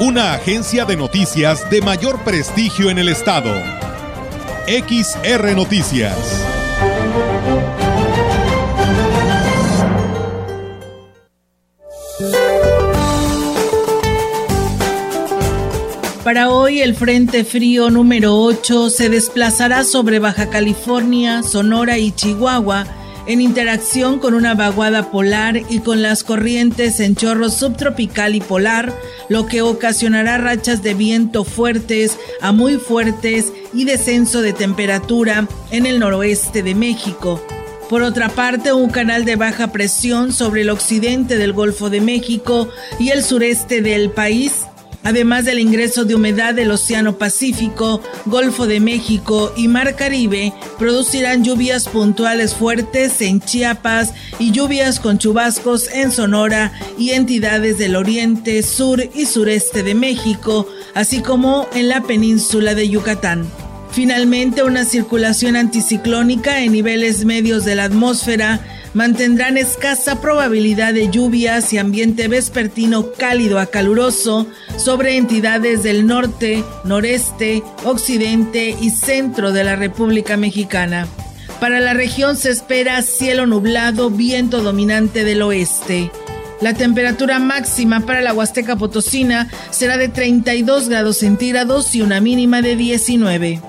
Una agencia de noticias de mayor prestigio en el estado. XR Noticias. Para hoy el Frente Frío número 8 se desplazará sobre Baja California, Sonora y Chihuahua en interacción con una vaguada polar y con las corrientes en chorro subtropical y polar, lo que ocasionará rachas de viento fuertes a muy fuertes y descenso de temperatura en el noroeste de México. Por otra parte, un canal de baja presión sobre el occidente del Golfo de México y el sureste del país además del ingreso de humedad del Océano Pacífico, Golfo de México y Mar Caribe, producirán lluvias puntuales fuertes en Chiapas y lluvias con chubascos en Sonora y entidades del oriente, sur y sureste de México, así como en la península de Yucatán. Finalmente, una circulación anticiclónica en niveles medios de la atmósfera mantendrán escasa probabilidad de lluvias y ambiente vespertino cálido a caluroso sobre entidades del norte, noreste, occidente y centro de la República Mexicana. Para la región se espera cielo nublado, viento dominante del oeste. La temperatura máxima para la Huasteca Potosina será de 32 grados centígrados y una mínima de 19.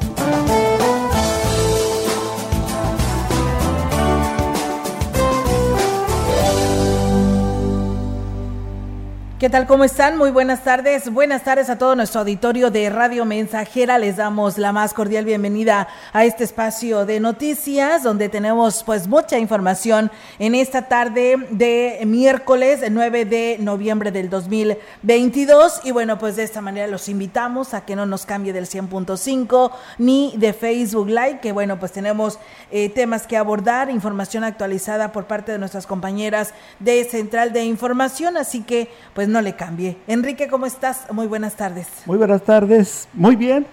¿Qué tal? ¿Cómo están? Muy buenas tardes. Buenas tardes a todo nuestro auditorio de Radio Mensajera. Les damos la más cordial bienvenida a este espacio de noticias donde tenemos pues mucha información en esta tarde de miércoles 9 de noviembre del 2022 y bueno pues de esta manera los invitamos a que no nos cambie del 100.5 ni de Facebook Live que bueno pues tenemos eh, temas que abordar, información actualizada por parte de nuestras compañeras de Central de Información así que pues no le cambie. Enrique, ¿cómo estás? Muy buenas tardes. Muy buenas tardes, muy bien,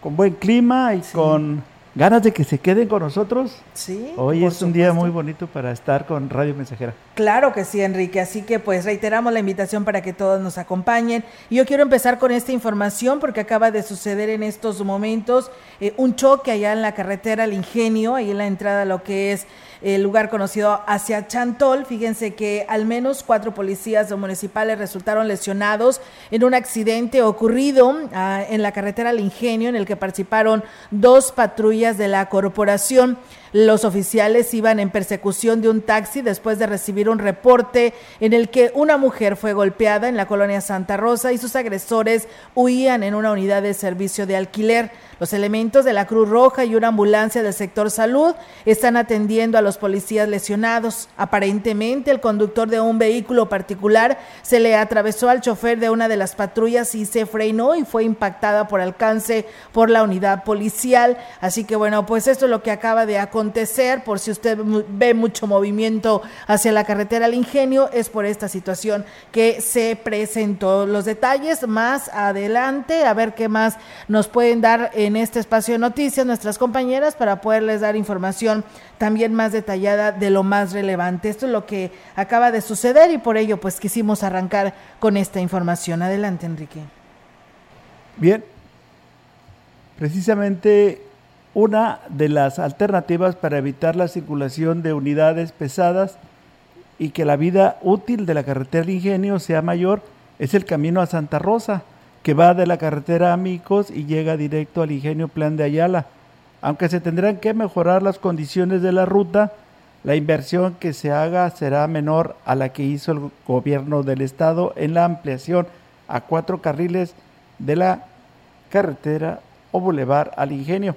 con buen clima y con ganas de que se queden con nosotros. Sí. Hoy es un día muy bonito para estar con Radio Mensajera. Claro que sí, Enrique. Así que pues reiteramos la invitación para que todos nos acompañen. Y yo quiero empezar con esta información porque acaba de suceder en estos momentos eh, un choque allá en la carretera El Ingenio, ahí en la entrada a lo que es el lugar conocido hacia Chantol. Fíjense que al menos cuatro policías municipales resultaron lesionados en un accidente ocurrido ah, en la carretera El Ingenio, en el que participaron dos patrullas de la corporación. Los oficiales iban en persecución de un taxi después de recibir un reporte en el que una mujer fue golpeada en la colonia Santa Rosa y sus agresores huían en una unidad de servicio de alquiler. Los elementos de la Cruz Roja y una ambulancia del sector salud están atendiendo a los policías lesionados. Aparentemente, el conductor de un vehículo particular se le atravesó al chofer de una de las patrullas y se frenó y fue impactada por alcance por la unidad policial. Así que bueno, pues esto es lo que acaba de acontecer acontecer, por si usted ve mucho movimiento hacia la carretera al ingenio, es por esta situación que se presentó. Los detalles más adelante, a ver qué más nos pueden dar en este espacio de noticias nuestras compañeras para poderles dar información también más detallada de lo más relevante. Esto es lo que acaba de suceder y por ello pues quisimos arrancar con esta información. Adelante, Enrique. Bien, precisamente una de las alternativas para evitar la circulación de unidades pesadas y que la vida útil de la carretera de Ingenio sea mayor es el camino a Santa Rosa, que va de la carretera Amicos y llega directo al Ingenio Plan de Ayala. Aunque se tendrán que mejorar las condiciones de la ruta, la inversión que se haga será menor a la que hizo el gobierno del estado en la ampliación a cuatro carriles de la carretera o bulevar al Ingenio.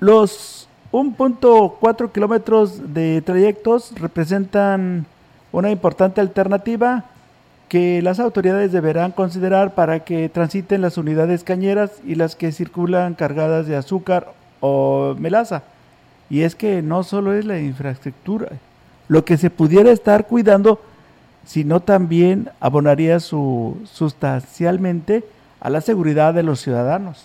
Los 1.4 kilómetros de trayectos representan una importante alternativa que las autoridades deberán considerar para que transiten las unidades cañeras y las que circulan cargadas de azúcar o melaza. Y es que no solo es la infraestructura, lo que se pudiera estar cuidando, sino también abonaría su, sustancialmente a la seguridad de los ciudadanos.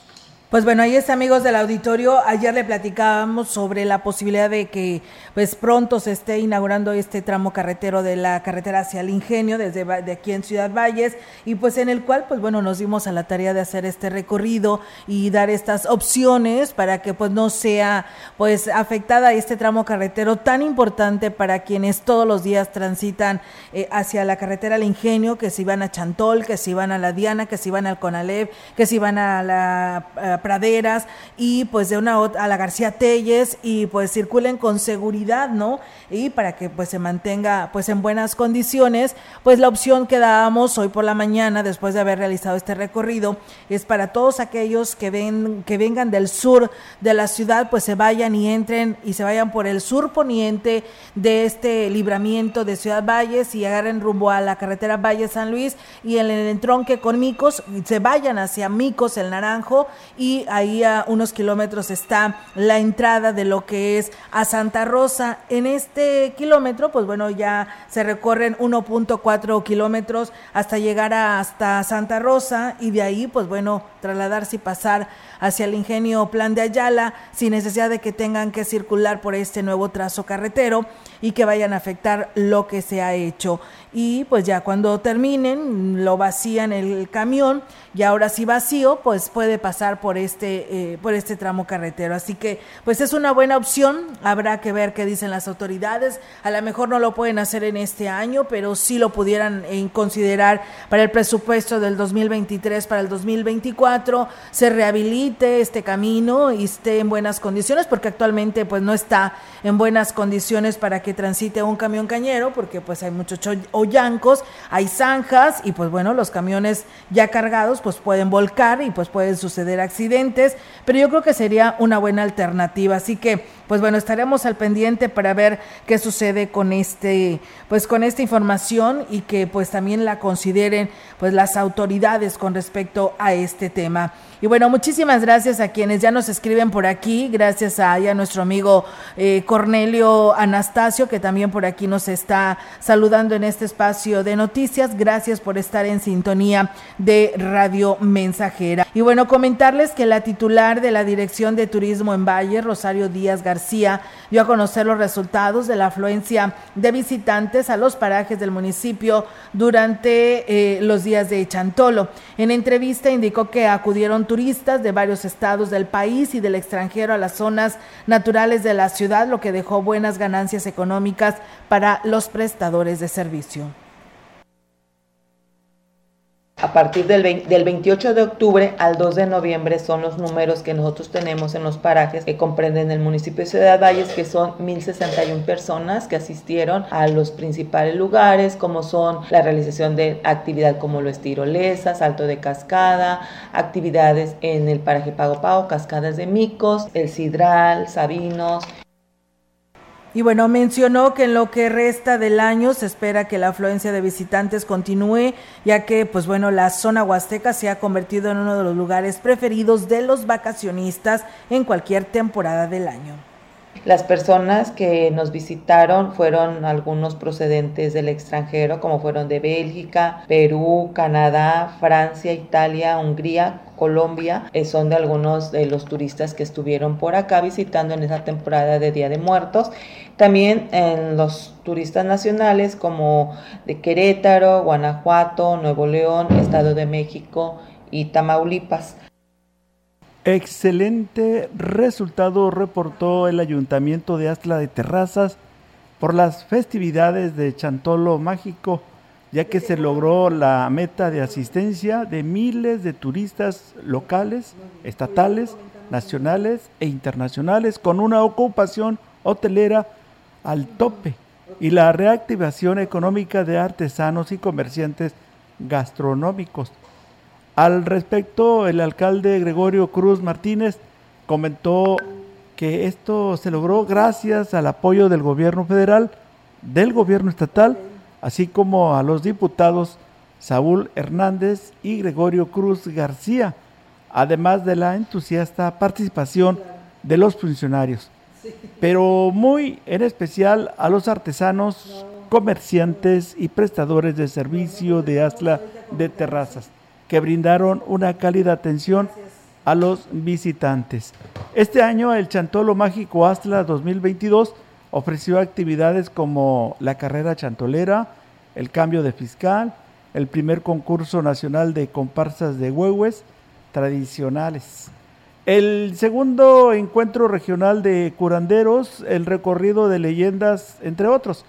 Pues bueno, ahí está, amigos del auditorio. Ayer le platicábamos sobre la posibilidad de que pues pronto se esté inaugurando este tramo carretero de la carretera hacia el Ingenio desde de aquí en Ciudad Valles y pues en el cual pues bueno, nos dimos a la tarea de hacer este recorrido y dar estas opciones para que pues no sea pues afectada este tramo carretero tan importante para quienes todos los días transitan eh, hacia la carretera al Ingenio, que si van a Chantol, que si van a la Diana, que si van al Conalep, que si van a la Praderas y pues de una a la García Telles y pues circulen con seguridad, ¿no? Y para que pues se mantenga pues en buenas condiciones, pues la opción que dábamos hoy por la mañana después de haber realizado este recorrido es para todos aquellos que ven que vengan del sur de la ciudad, pues se vayan y entren y se vayan por el sur poniente de este libramiento de Ciudad Valles y agarren rumbo a la carretera Valle San Luis y en el entronque con Micos se vayan hacia Micos el Naranjo y ahí a unos kilómetros está la entrada de lo que es a Santa Rosa. En este kilómetro, pues bueno, ya se recorren 1.4 kilómetros hasta llegar hasta Santa Rosa y de ahí, pues bueno, trasladarse y pasar hacia el ingenio Plan de Ayala sin necesidad de que tengan que circular por este nuevo trazo carretero y que vayan a afectar lo que se ha hecho. Y pues ya cuando terminen, lo vacían el camión y ahora si vacío, pues puede pasar por este, eh, por este tramo carretero. Así que pues es una buena opción, habrá que ver qué dicen las autoridades. A lo mejor no lo pueden hacer en este año, pero sí lo pudieran eh, considerar para el presupuesto del 2023, para el 2024, se rehabilite este camino y esté en buenas condiciones, porque actualmente pues no está en buenas condiciones para que transite un camión cañero, porque pues hay muchos hoyancos, hay zanjas y pues bueno, los camiones ya cargados pues pueden volcar y pues pueden suceder accidentes, pero yo creo que sería una buena alternativa, así que pues bueno, estaremos al pendiente para ver qué sucede con este, pues con esta información y que pues también la consideren pues las autoridades con respecto a este tema. Y bueno, muchísimas gracias a quienes ya nos escriben por aquí, gracias a, a nuestro amigo eh, Cornelio Anastasio, que también por aquí nos está saludando en este espacio de noticias. Gracias por estar en sintonía de Radio Mensajera. Y bueno, comentarles que la titular de la Dirección de Turismo en Valle, Rosario Díaz García, dio a conocer los resultados de la afluencia de visitantes a los parajes del municipio durante eh, los días de Chantolo. En entrevista indicó que acudieron turistas de varios estados del país y del extranjero a las zonas naturales de la ciudad, lo que dejó buenas ganancias económicas para los prestadores de servicio. A partir del, 28 de octubre al 2 de noviembre son los números que nosotros tenemos en los parajes que comprenden el municipio de Ciudad Valles, que son 1.061 personas que asistieron a los principales lugares, como son la realización de actividad como lo es tirolesa, salto de cascada, actividades en el paraje Pago Pago, cascadas de micos, el sidral, sabinos, y bueno, mencionó que en lo que resta del año se espera que la afluencia de visitantes continúe, ya que, pues bueno, la zona huasteca se ha convertido en uno de los lugares preferidos de los vacacionistas en cualquier temporada del año. Las personas que nos visitaron fueron algunos procedentes del extranjero, como fueron de Bélgica, Perú, Canadá, Francia, Italia, Hungría, Colombia, eh, son de algunos de los turistas que estuvieron por acá visitando en esa temporada de Día de Muertos. También en los turistas nacionales como de Querétaro, Guanajuato, Nuevo León, Estado de México y Tamaulipas. Excelente resultado reportó el Ayuntamiento de Astla de Terrazas por las festividades de Chantolo Mágico ya que se logró la meta de asistencia de miles de turistas locales, estatales, nacionales e internacionales con una ocupación hotelera al tope y la reactivación económica de artesanos y comerciantes gastronómicos. Al respecto, el alcalde Gregorio Cruz Martínez comentó que esto se logró gracias al apoyo del gobierno federal, del gobierno estatal así como a los diputados Saúl Hernández y Gregorio Cruz García, además de la entusiasta participación de los funcionarios, pero muy en especial a los artesanos, comerciantes y prestadores de servicio de Asla de Terrazas, que brindaron una cálida atención a los visitantes. Este año el Chantolo Mágico Astla 2022 ofreció actividades como la carrera chantolera, el cambio de fiscal, el primer concurso nacional de comparsas de huehues tradicionales. El segundo encuentro regional de curanderos, el recorrido de leyendas, entre otros,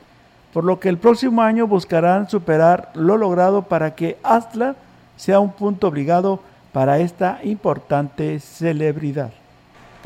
por lo que el próximo año buscarán superar lo logrado para que Astla sea un punto obligado para esta importante celebridad.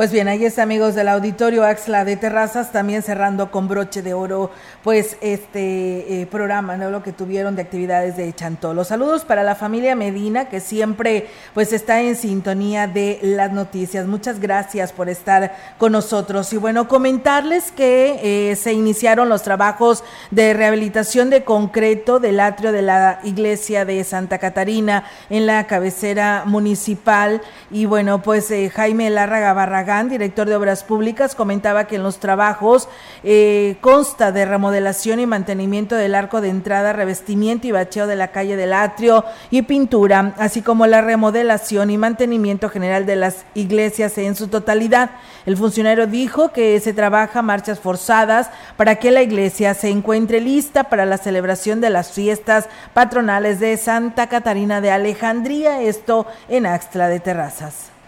Pues bien, ahí está amigos del auditorio Axla de Terrazas, también cerrando con broche de oro, pues este eh, programa, ¿no? Lo que tuvieron de actividades de Chantolo. Saludos para la familia Medina, que siempre pues está en sintonía de las noticias. Muchas gracias por estar con nosotros. Y bueno, comentarles que eh, se iniciaron los trabajos de rehabilitación de concreto del atrio de la iglesia de Santa Catarina en la cabecera municipal. Y bueno, pues eh, Jaime Larraga Barragán director de Obras Públicas, comentaba que en los trabajos eh, consta de remodelación y mantenimiento del arco de entrada, revestimiento y bacheo de la calle del atrio y pintura, así como la remodelación y mantenimiento general de las iglesias en su totalidad. El funcionario dijo que se trabaja marchas forzadas para que la iglesia se encuentre lista para la celebración de las fiestas patronales de Santa Catarina de Alejandría, esto en Axtla de Terrazas.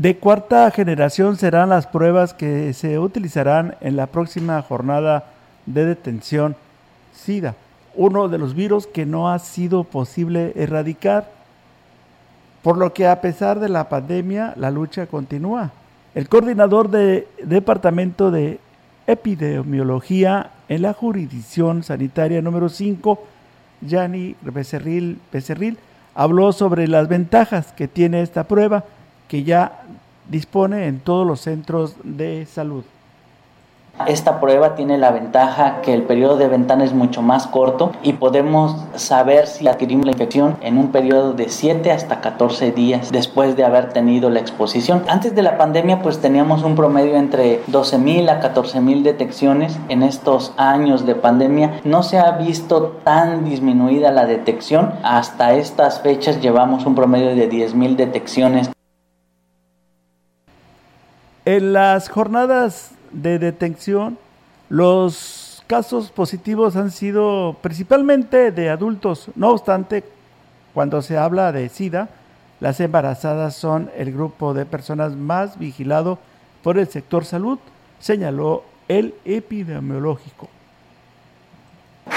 De cuarta generación serán las pruebas que se utilizarán en la próxima jornada de detención SIDA, uno de los virus que no ha sido posible erradicar, por lo que a pesar de la pandemia la lucha continúa. El coordinador del Departamento de Epidemiología en la jurisdicción sanitaria número 5, Yanni Becerril, Becerril, habló sobre las ventajas que tiene esta prueba que ya dispone en todos los centros de salud. Esta prueba tiene la ventaja que el periodo de ventana es mucho más corto y podemos saber si adquirimos la infección en un periodo de 7 hasta 14 días después de haber tenido la exposición. Antes de la pandemia pues teníamos un promedio entre 12.000 a 14.000 detecciones. En estos años de pandemia no se ha visto tan disminuida la detección. Hasta estas fechas llevamos un promedio de 10.000 detecciones. En las jornadas de detención, los casos positivos han sido principalmente de adultos. No obstante, cuando se habla de SIDA, las embarazadas son el grupo de personas más vigilado por el sector salud, señaló el epidemiológico.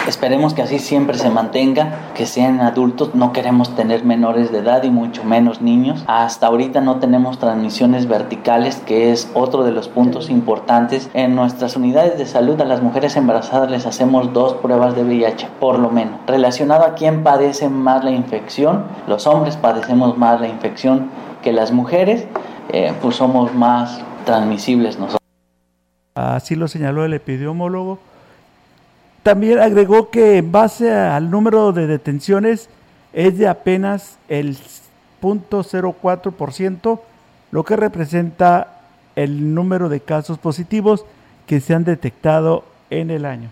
Esperemos que así siempre se mantenga, que sean adultos, no queremos tener menores de edad y mucho menos niños. Hasta ahorita no tenemos transmisiones verticales, que es otro de los puntos importantes. En nuestras unidades de salud a las mujeres embarazadas les hacemos dos pruebas de VIH, por lo menos. Relacionado a quién padece más la infección, los hombres padecemos más la infección que las mujeres, eh, pues somos más transmisibles nosotros. Así lo señaló el epidemiólogo también agregó que en base al número de detenciones es de apenas el 0.04%, lo que representa el número de casos positivos que se han detectado en el año.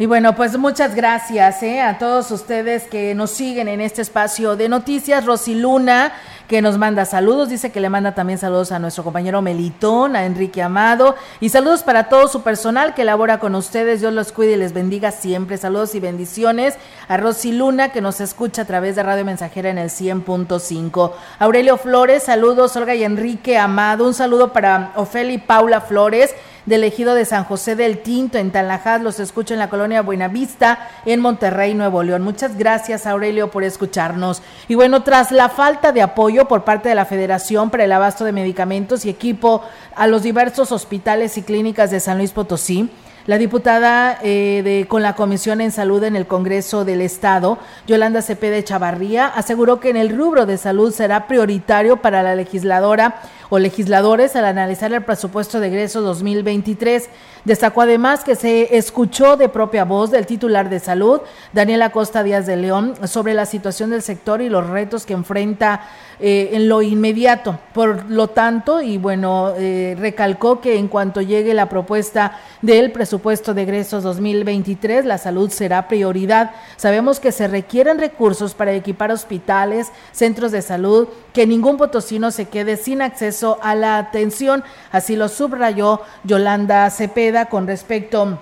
Y bueno, pues muchas gracias ¿eh? a todos ustedes que nos siguen en este espacio de noticias. Rosy Luna, que nos manda saludos, dice que le manda también saludos a nuestro compañero Melitón, a Enrique Amado, y saludos para todo su personal que labora con ustedes. Dios los cuide y les bendiga siempre. Saludos y bendiciones a Rosy Luna, que nos escucha a través de Radio Mensajera en el 100.5. Aurelio Flores, saludos, Olga y Enrique Amado. Un saludo para Ofelia y Paula Flores del ejido de San José del Tinto en Talajás. Los escucho en la colonia Buenavista en Monterrey, Nuevo León. Muchas gracias, Aurelio, por escucharnos. Y bueno, tras la falta de apoyo por parte de la Federación para el abasto de medicamentos y equipo a los diversos hospitales y clínicas de San Luis Potosí, la diputada eh, de, con la Comisión en Salud en el Congreso del Estado, Yolanda Cepeda Chavarría, aseguró que en el rubro de salud será prioritario para la legisladora o legisladores al analizar el presupuesto de egreso 2023. Destacó además que se escuchó de propia voz del titular de salud, Daniel Acosta Díaz de León, sobre la situación del sector y los retos que enfrenta eh, en lo inmediato. Por lo tanto, y bueno, eh, recalcó que en cuanto llegue la propuesta del presupuesto de egresos 2023, la salud será prioridad. Sabemos que se requieren recursos para equipar hospitales, centros de salud, que ningún potosino se quede sin acceso a la atención. Así lo subrayó Yolanda Cepeda con respecto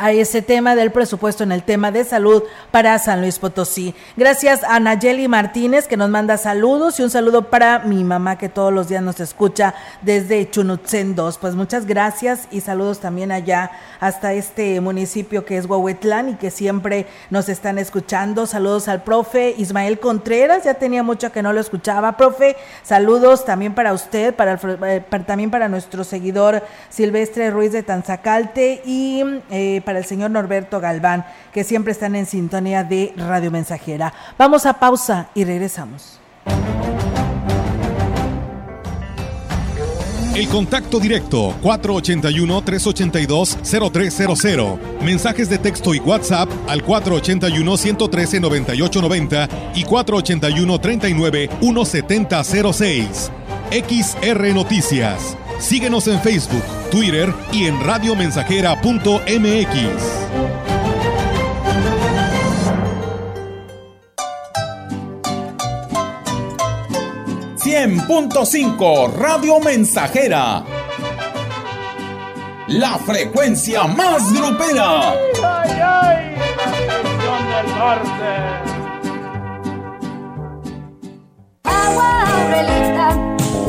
a ese tema del presupuesto en el tema de salud para San Luis Potosí. Gracias a Nayeli Martínez que nos manda saludos y un saludo para mi mamá que todos los días nos escucha desde Chunutzen 2. Pues muchas gracias y saludos también allá hasta este municipio que es Huehuetlán y que siempre nos están escuchando. Saludos al profe Ismael Contreras, ya tenía mucho que no lo escuchaba, profe. Saludos también para usted, para, eh, también para nuestro seguidor Silvestre Ruiz de Tanzacalte y eh, para el señor Norberto Galván, que siempre están en sintonía de Radio Mensajera. Vamos a pausa y regresamos. El contacto directo 481-382-0300. Mensajes de texto y WhatsApp al 481-113-9890 y 481-39-1706. XR Noticias. Síguenos en Facebook, Twitter y en radiomensajera.mx. 100.5 Radio Mensajera. La frecuencia más grupera. ¡Ay, ay! La del norte. Agua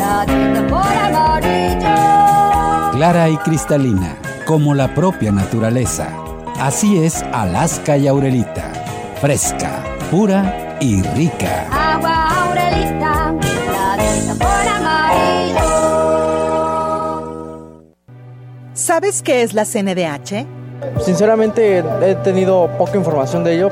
la amarillo. Clara y cristalina, como la propia naturaleza. Así es Alaska y Aurelita. Fresca, pura y rica. Agua aurelita ¿Sabes qué es la CNDH? Sinceramente he tenido poca información de ello.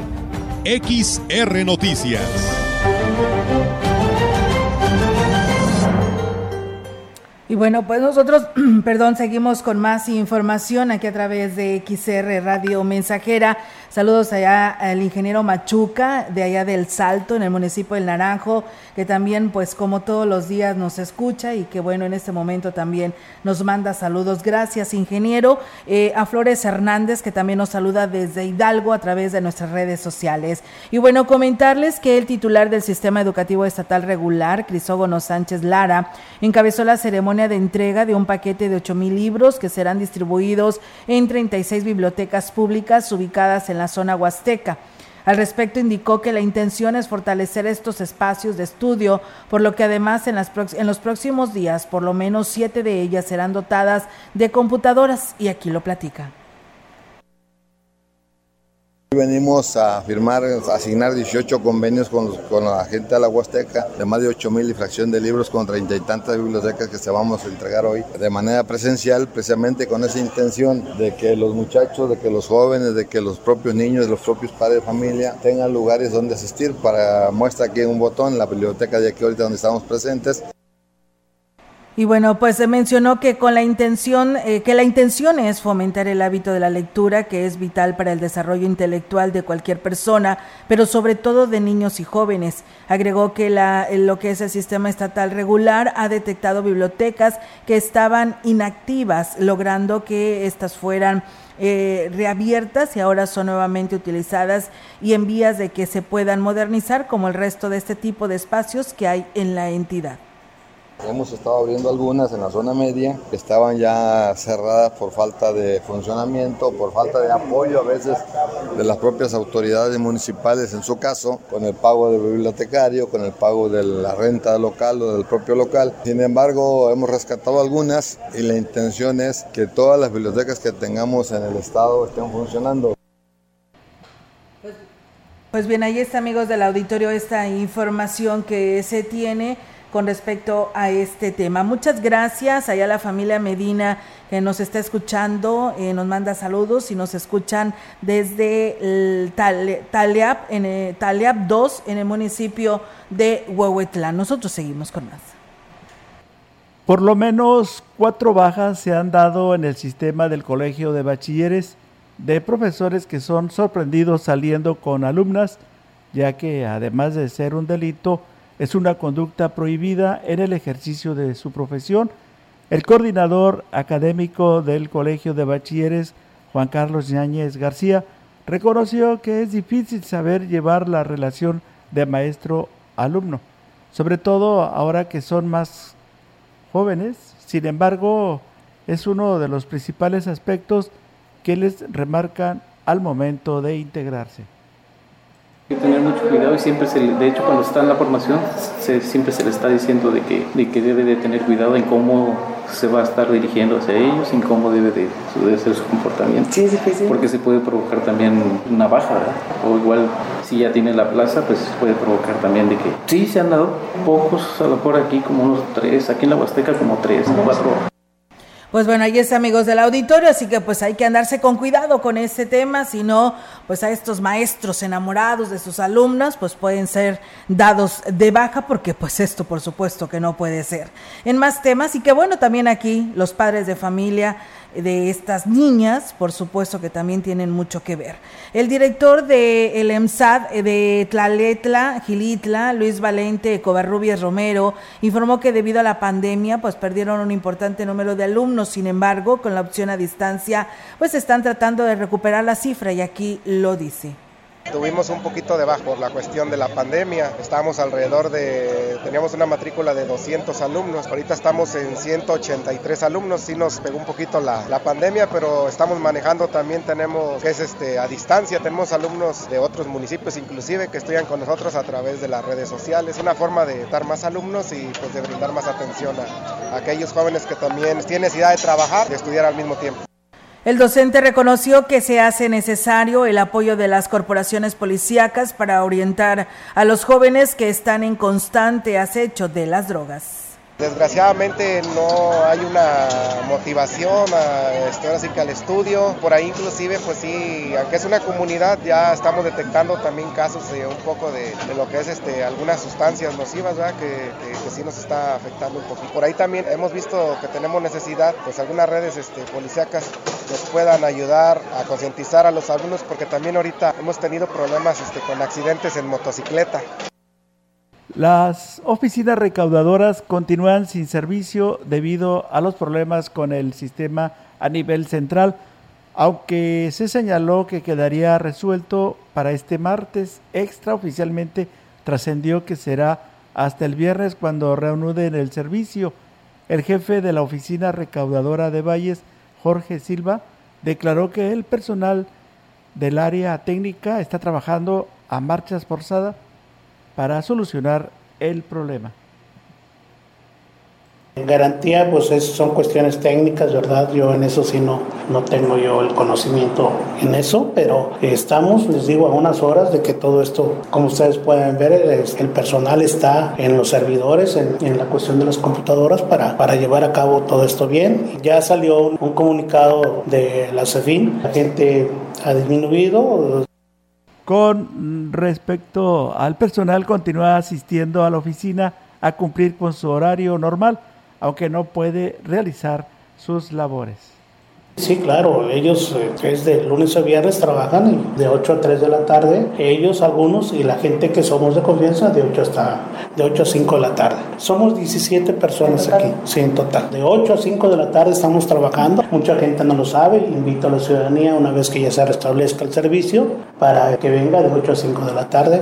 XR Noticias. Y bueno, pues nosotros, perdón, seguimos con más información aquí a través de XR Radio Mensajera. Saludos allá al ingeniero Machuca, de allá del Salto, en el municipio del Naranjo, que también, pues como todos los días nos escucha y que bueno, en este momento también nos manda saludos. Gracias, ingeniero. Eh, a Flores Hernández, que también nos saluda desde Hidalgo a través de nuestras redes sociales. Y bueno, comentarles que el titular del Sistema Educativo Estatal Regular, Crisógono Sánchez Lara, encabezó la ceremonia de entrega de un paquete de 8 mil libros que serán distribuidos en 36 bibliotecas públicas ubicadas en la zona huasteca. Al respecto indicó que la intención es fortalecer estos espacios de estudio, por lo que además en, las en, los próximos días por lo menos siete de ellas serán dotadas de computadoras y aquí lo platica. Venimos a firmar, a asignar 18 convenios con, con, la gente de la Huasteca de más de 8 mil y fracción de libros con treinta y tantas bibliotecas que se vamos a entregar hoy de manera presencial, precisamente con esa intención de que los muchachos, de que los jóvenes, de que los propios niños, los propios padres de familia tengan lugares donde asistir. Para muestra aquí un botón, la biblioteca de aquí ahorita donde estamos presentes. Y bueno, pues se mencionó que con la intención, eh, que la intención es fomentar el hábito de la lectura, que es vital para el desarrollo intelectual de cualquier persona, pero sobre todo de niños y jóvenes. Agregó que la, lo que es el sistema estatal regular ha detectado bibliotecas que estaban inactivas, logrando que éstas fueran eh, reabiertas y ahora son nuevamente utilizadas y en vías de que se puedan modernizar como el resto de este tipo de espacios que hay en la entidad. Hemos estado abriendo algunas en la zona media que estaban ya cerradas por falta de funcionamiento, por falta de apoyo a veces de las propias autoridades municipales, en su caso, con el pago del bibliotecario, con el pago de la renta local o del propio local. Sin embargo, hemos rescatado algunas y la intención es que todas las bibliotecas que tengamos en el estado estén funcionando. Pues bien, ahí está, amigos del auditorio, esta información que se tiene con respecto a este tema. Muchas gracias allá la familia Medina que nos está escuchando, eh, nos manda saludos y nos escuchan desde el en el, Taliap 2 en el municipio de Huehuetlán. Nosotros seguimos con más. Por lo menos cuatro bajas se han dado en el sistema del Colegio de Bachilleres de profesores que son sorprendidos saliendo con alumnas, ya que además de ser un delito, es una conducta prohibida en el ejercicio de su profesión. El coordinador académico del Colegio de Bachilleres, Juan Carlos Ñáñez García, reconoció que es difícil saber llevar la relación de maestro-alumno, sobre todo ahora que son más jóvenes. Sin embargo, es uno de los principales aspectos que les remarcan al momento de integrarse. Hay que tener mucho cuidado y siempre, se de hecho, cuando está en la formación, se, siempre se le está diciendo de que, de que debe de tener cuidado en cómo se va a estar dirigiendo hacia ellos, en cómo debe de, debe ser su comportamiento. Sí, es difícil. Porque se puede provocar también una baja, ¿verdad? O igual, si ya tiene la plaza, pues puede provocar también de que sí se han dado pocos, a lo mejor aquí como unos tres, aquí en la Huasteca como tres, cuatro pues bueno, ahí es amigos del auditorio, así que pues hay que andarse con cuidado con este tema, si no, pues a estos maestros enamorados de sus alumnas, pues pueden ser dados de baja, porque pues esto por supuesto que no puede ser. En más temas, y que bueno, también aquí los padres de familia de estas niñas, por supuesto que también tienen mucho que ver. El director de EMSAD eh, de Tlaletla, Gilitla, Luis Valente Covarrubias Romero, informó que debido a la pandemia, pues perdieron un importante número de alumnos. Sin embargo, con la opción a distancia, pues están tratando de recuperar la cifra y aquí lo dice. Tuvimos un poquito de bajo por la cuestión de la pandemia. Estábamos alrededor de, teníamos una matrícula de 200 alumnos. Ahorita estamos en 183 alumnos. Sí nos pegó un poquito la, pandemia, pero estamos manejando también, tenemos, que es este, a distancia, tenemos alumnos de otros municipios inclusive que estudian con nosotros a través de las redes sociales. Una forma de dar más alumnos y pues de brindar más atención a, a aquellos jóvenes que también tienen necesidad de trabajar y estudiar al mismo tiempo. El docente reconoció que se hace necesario el apoyo de las corporaciones policíacas para orientar a los jóvenes que están en constante acecho de las drogas. Desgraciadamente no hay una motivación a, este, que al estudio, por ahí inclusive pues sí, aunque es una comunidad ya estamos detectando también casos de un poco de, de lo que es este, algunas sustancias nocivas ¿verdad? Que, sí nos está afectando un poquito. Por ahí también hemos visto que tenemos necesidad, pues algunas redes este, policíacas nos puedan ayudar a concientizar a los alumnos porque también ahorita hemos tenido problemas este, con accidentes en motocicleta. Las oficinas recaudadoras continúan sin servicio debido a los problemas con el sistema a nivel central, aunque se señaló que quedaría resuelto para este martes, extraoficialmente trascendió que será hasta el viernes cuando reanuden el servicio. El jefe de la oficina recaudadora de Valles, Jorge Silva, declaró que el personal del área técnica está trabajando a marchas forzadas para solucionar el problema. En garantía, pues es, son cuestiones técnicas, ¿verdad? Yo en eso sí no, no tengo yo el conocimiento en eso, pero estamos, les digo, a unas horas de que todo esto, como ustedes pueden ver, el, personal está en los servidores, en, en, la cuestión de las computadoras para, para llevar a cabo todo esto bien. Ya salió un, un comunicado de la CEFIN, la gente ha disminuido, con respecto al personal, continúa asistiendo a la oficina a cumplir con su horario normal, aunque no puede realizar sus labores. Sí, claro, ellos eh, es de lunes a viernes trabajan de 8 a 3 de la tarde, ellos algunos y la gente que somos de confianza de 8 hasta de 8 a 5 de la tarde. Somos 17 personas aquí, sí, en total. De 8 a 5 de la tarde estamos trabajando. Mucha gente no lo sabe, invito a la ciudadanía una vez que ya se restablezca el servicio para que venga de 8 a 5 de la tarde.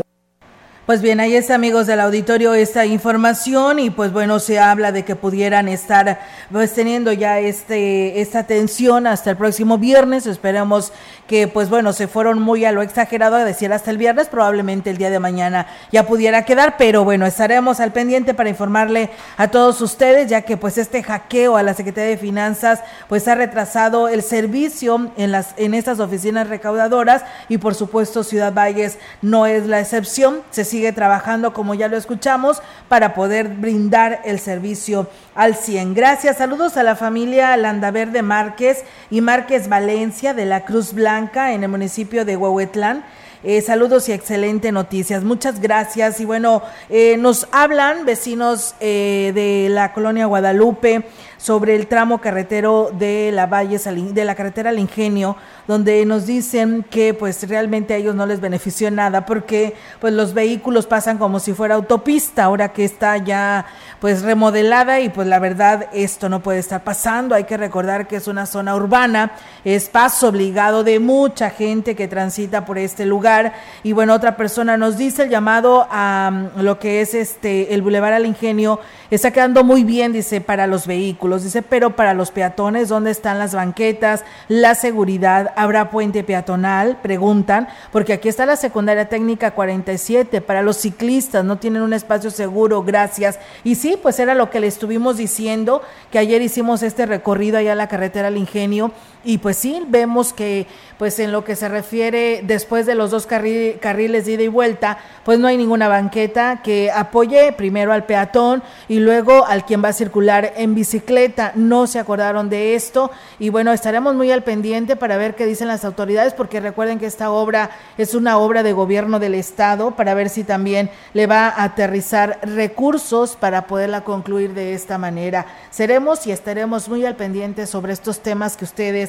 Pues bien, ahí está, amigos del auditorio, esta información y pues bueno, se habla de que pudieran estar pues teniendo ya este esta tensión hasta el próximo viernes. Esperamos que pues bueno, se fueron muy a lo exagerado a decir hasta el viernes, probablemente el día de mañana ya pudiera quedar, pero bueno, estaremos al pendiente para informarle a todos ustedes, ya que pues este hackeo a la Secretaría de Finanzas pues ha retrasado el servicio en las en estas oficinas recaudadoras y por supuesto Ciudad Valles no es la excepción. Se sigue trabajando, como ya lo escuchamos, para poder brindar el servicio al 100. Gracias, saludos a la familia Landaverde Márquez y Márquez Valencia de la Cruz Blanca en el municipio de Huehuetlán. Eh, saludos y excelente noticias. Muchas gracias. Y bueno, eh, nos hablan vecinos eh, de la colonia Guadalupe sobre el tramo carretero de la Valle de la carretera al Ingenio, donde nos dicen que pues realmente a ellos no les benefició nada porque pues los vehículos pasan como si fuera autopista, ahora que está ya pues remodelada y pues la verdad esto no puede estar pasando, hay que recordar que es una zona urbana, es paso obligado de mucha gente que transita por este lugar. Y bueno, otra persona nos dice el llamado a mm, lo que es este el Boulevard al Ingenio está quedando muy bien, dice, para los vehículos, dice, pero para los peatones, ¿dónde están las banquetas, la seguridad? ¿Habrá puente peatonal? Preguntan, porque aquí está la secundaria técnica 47, para los ciclistas, no tienen un espacio seguro, gracias. Y sí, pues era lo que le estuvimos diciendo, que ayer hicimos este recorrido allá a la carretera al Ingenio, y pues sí, vemos que pues en lo que se refiere después de los dos carriles de ida y vuelta, pues no hay ninguna banqueta que apoye primero al peatón y luego al quien va a circular en bicicleta. No se acordaron de esto y bueno, estaremos muy al pendiente para ver qué dicen las autoridades porque recuerden que esta obra es una obra de gobierno del estado para ver si también le va a aterrizar recursos para poderla concluir de esta manera. Seremos y estaremos muy al pendiente sobre estos temas que ustedes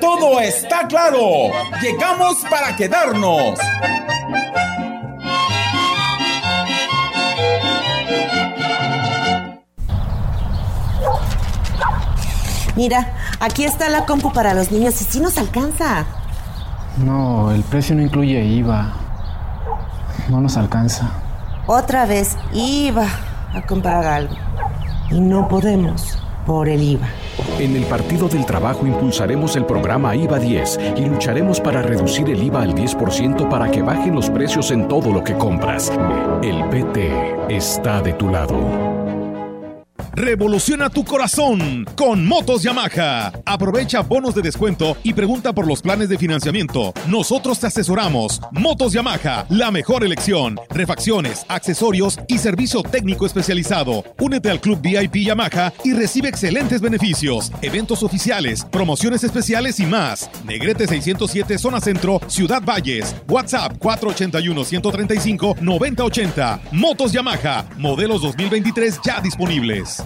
Todo está claro. Llegamos para quedarnos. Mira, aquí está la compu para los niños y si nos alcanza. No, el precio no incluye IVA. No nos alcanza. Otra vez IVA a comprar algo. Y no podemos por el IVA. En el Partido del Trabajo impulsaremos el programa IVA 10 y lucharemos para reducir el IVA al 10% para que bajen los precios en todo lo que compras. El PT está de tu lado. Revoluciona tu corazón con Motos Yamaha. Aprovecha bonos de descuento y pregunta por los planes de financiamiento. Nosotros te asesoramos. Motos Yamaha, la mejor elección. Refacciones, accesorios y servicio técnico especializado. Únete al Club VIP Yamaha y recibe excelentes beneficios, eventos oficiales, promociones especiales y más. Negrete 607 Zona Centro, Ciudad Valles. WhatsApp 481 135 9080. Motos Yamaha, modelos 2023 ya disponibles.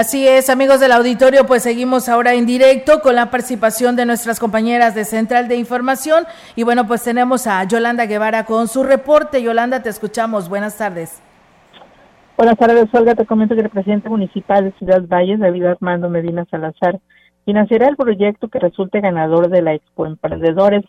Así es, amigos del auditorio, pues seguimos ahora en directo con la participación de nuestras compañeras de Central de Información y bueno, pues tenemos a Yolanda Guevara con su reporte. Yolanda, te escuchamos. Buenas tardes. Buenas tardes, Olga. Te comento que el presidente municipal de Ciudad Valles, David Armando Medina Salazar, financiará el proyecto que resulte ganador de la Expo Emprendedores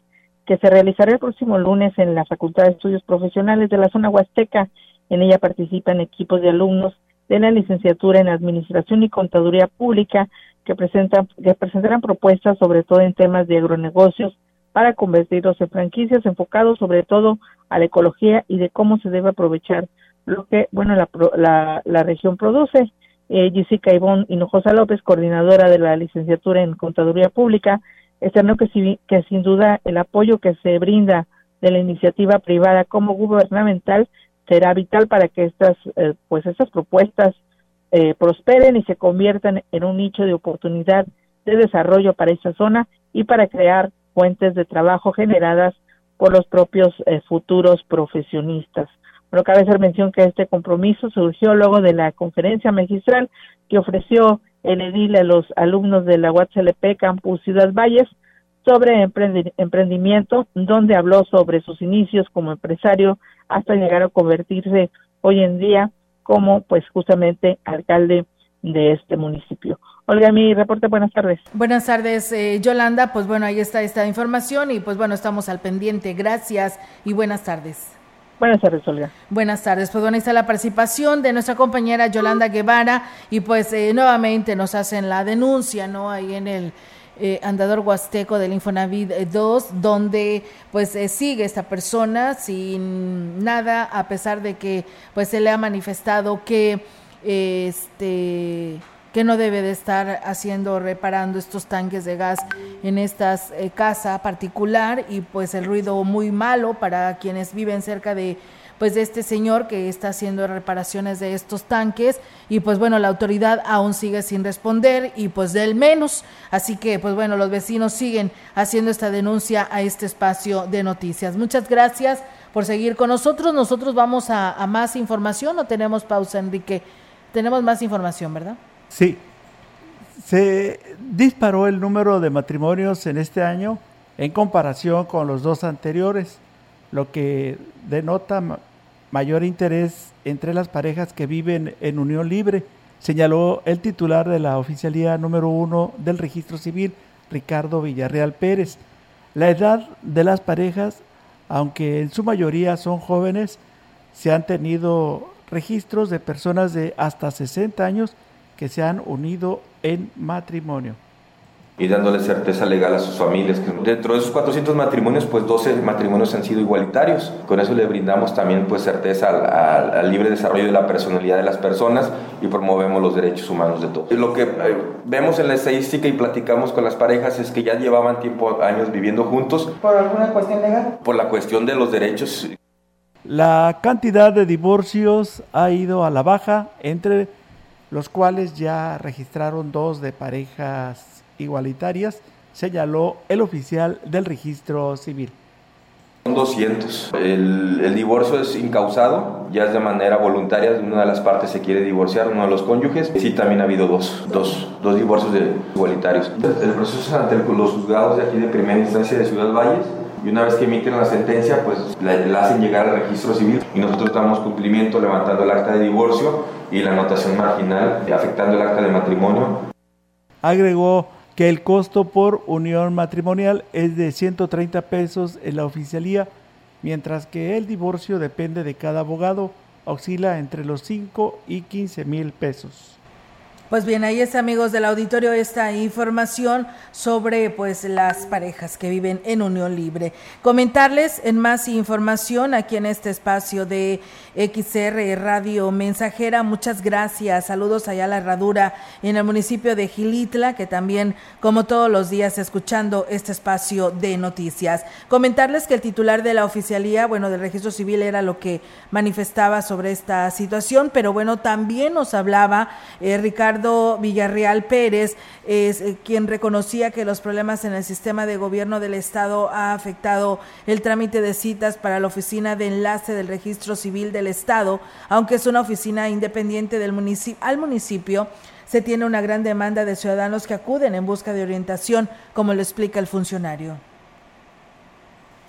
que se realizará el próximo lunes en la Facultad de Estudios Profesionales de la zona Huasteca. En ella participan equipos de alumnos de la licenciatura en Administración y Contaduría Pública que presentan que presentarán propuestas sobre todo en temas de agronegocios para convertirlos en franquicias enfocados sobre todo a la ecología y de cómo se debe aprovechar lo que bueno la, la, la región produce. Eh, Jessica Ivonne Hinojosa López, coordinadora de la licenciatura en Contaduría Pública, externó que, que sin duda el apoyo que se brinda de la iniciativa privada como gubernamental será vital para que estas, eh, pues estas propuestas eh, prosperen y se conviertan en un nicho de oportunidad de desarrollo para esta zona y para crear fuentes de trabajo generadas por los propios eh, futuros profesionistas. Bueno, cabe hacer mención que este compromiso surgió luego de la conferencia magistral que ofreció el edil a los alumnos de la UATSLP Campus Ciudad Valles sobre emprendimiento, donde habló sobre sus inicios como empresario hasta llegar a convertirse hoy en día como pues justamente alcalde de este municipio. Olga, mi reporte, buenas tardes. Buenas tardes, eh, Yolanda. Pues bueno, ahí está esta información y pues bueno, estamos al pendiente. Gracias y buenas tardes. Buenas tardes, Olga. Buenas tardes. Pues bueno, ahí está la participación de nuestra compañera Yolanda Guevara y pues eh, nuevamente nos hacen la denuncia, ¿no? Ahí en el eh, andador huasteco del Infonavit 2, eh, donde pues eh, sigue esta persona sin nada, a pesar de que pues se le ha manifestado que este que no debe de estar haciendo reparando estos tanques de gas en esta casa particular y pues el ruido muy malo para quienes viven cerca de pues de este señor que está haciendo reparaciones de estos tanques. Y pues bueno, la autoridad aún sigue sin responder y pues del menos, así que pues bueno, los vecinos siguen haciendo esta denuncia a este espacio de noticias. Muchas gracias por seguir con nosotros, nosotros vamos a, a más información. O tenemos pausa, Enrique, tenemos más información, ¿verdad? Sí, se disparó el número de matrimonios en este año en comparación con los dos anteriores, lo que denota mayor interés entre las parejas que viven en unión libre, señaló el titular de la oficialía número uno del registro civil, Ricardo Villarreal Pérez. La edad de las parejas, aunque en su mayoría son jóvenes, se han tenido registros de personas de hasta 60 años que se han unido en matrimonio y dándole certeza legal a sus familias. Dentro de esos 400 matrimonios, pues 12 matrimonios han sido igualitarios. Con eso le brindamos también pues certeza al, libre desarrollo de la personalidad de las personas y promovemos los derechos humanos de todos. Lo que eh, vemos en la estadística y platicamos con las parejas es que ya llevaban tiempo, años viviendo juntos. ¿Por alguna cuestión legal? Por la cuestión de los derechos. La cantidad de divorcios ha ido a la baja, entre los cuales ya registraron dos de parejas igualitarias, señaló el oficial del registro civil. Son 200. El, divorcio es incausado, ya es de manera voluntaria, una de las partes se quiere divorciar, uno de los cónyuges. Sí, también ha habido dos, dos, dos divorcios de igualitarios. El proceso es ante los juzgados de aquí de primera instancia de Ciudad Valles y una vez que emiten la sentencia, pues la, la, hacen llegar al registro civil y nosotros damos cumplimiento levantando el acta de divorcio y la anotación marginal afectando el acta de matrimonio. Agregó que el costo por unión matrimonial es de 130 pesos en la oficialía, mientras que el divorcio depende de cada abogado, oscila entre los 5 y 15 mil pesos. Pues bien, ahí está, amigos del auditorio, esta información sobre pues las parejas que viven en unión libre. Comentarles en más información aquí en este espacio de XR Radio Mensajera. Muchas gracias. Saludos allá a la herradura en el municipio de Gilitla, que también, como todos los días, escuchando este espacio de noticias. Comentarles que el titular de la oficialía, bueno, del registro civil era lo que manifestaba sobre esta situación, pero bueno, también nos hablaba eh, Ricardo Villarreal Pérez es eh, quien reconocía que los problemas en el sistema de gobierno del Estado ha afectado el trámite de citas para la oficina de enlace del registro civil del Estado, aunque es una oficina independiente del municipio, al municipio se tiene una gran demanda de ciudadanos que acuden en busca de orientación, como lo explica el funcionario.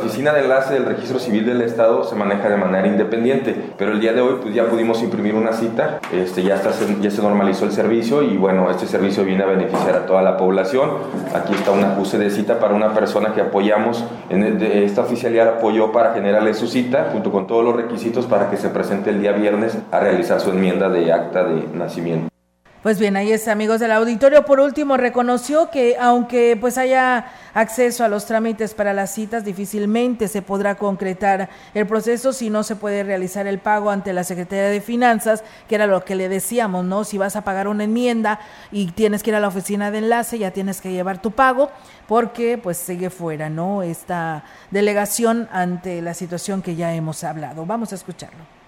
Oficina de enlace del registro civil del Estado se maneja de manera independiente, pero el día de hoy pues ya pudimos imprimir una cita, este, ya, está, ya se normalizó el servicio y bueno, este servicio viene a beneficiar a toda la población. Aquí está un acuse de cita para una persona que apoyamos, en de esta oficialidad apoyó para generarle su cita junto con todos los requisitos para que se presente el día viernes a realizar su enmienda de acta de nacimiento. Pues bien, ahí está, amigos del auditorio. Por último, reconoció que aunque pues haya acceso a los trámites para las citas, difícilmente se podrá concretar el proceso si no se puede realizar el pago ante la Secretaría de Finanzas, que era lo que le decíamos, ¿no? Si vas a pagar una enmienda y tienes que ir a la oficina de enlace, ya tienes que llevar tu pago, porque pues sigue fuera, ¿no? Esta delegación ante la situación que ya hemos hablado. Vamos a escucharlo.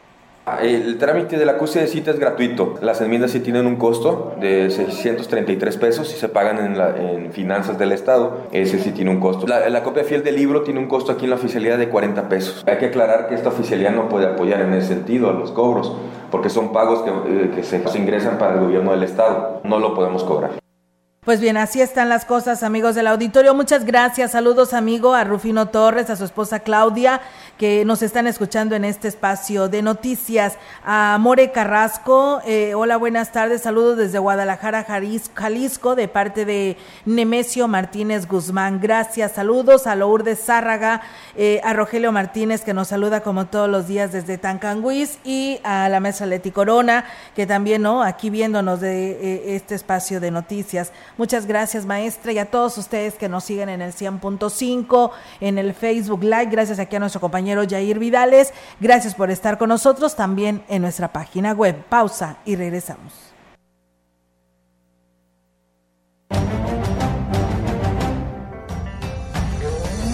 El trámite del acuse de cita es gratuito. Las enmiendas sí tienen un costo de 633 pesos y se pagan en, la, finanzas del Estado. Ese sí tiene un costo. La, la, copia fiel del libro tiene un costo aquí en la oficialidad de 40 pesos. Hay que aclarar que esta oficialidad no puede apoyar en ese sentido a los cobros, porque son pagos que, eh, se ingresan para el gobierno del Estado. No lo podemos cobrar. Pues bien, así están las cosas, amigos del auditorio. Muchas gracias. Saludos, amigo, a Rufino Torres, a su esposa Claudia, que nos están escuchando en este espacio de noticias. A More Carrasco, eh, hola, buenas tardes. Saludos desde Guadalajara, Jalisco, de parte de Nemesio Martínez Guzmán. Gracias. Saludos a Lourdes Zárraga, eh, a Rogelio Martínez, que nos saluda como todos los días desde Tancanguis, y a la mesa Leti Corona, que también, ¿no? Aquí viéndonos de eh, este espacio de noticias. Muchas gracias, maestra, y a todos ustedes que nos siguen en el 100.5, en el Facebook Live. Gracias aquí a nuestro compañero Jair Vidales. Gracias por estar con nosotros también en nuestra página web. Pausa y regresamos.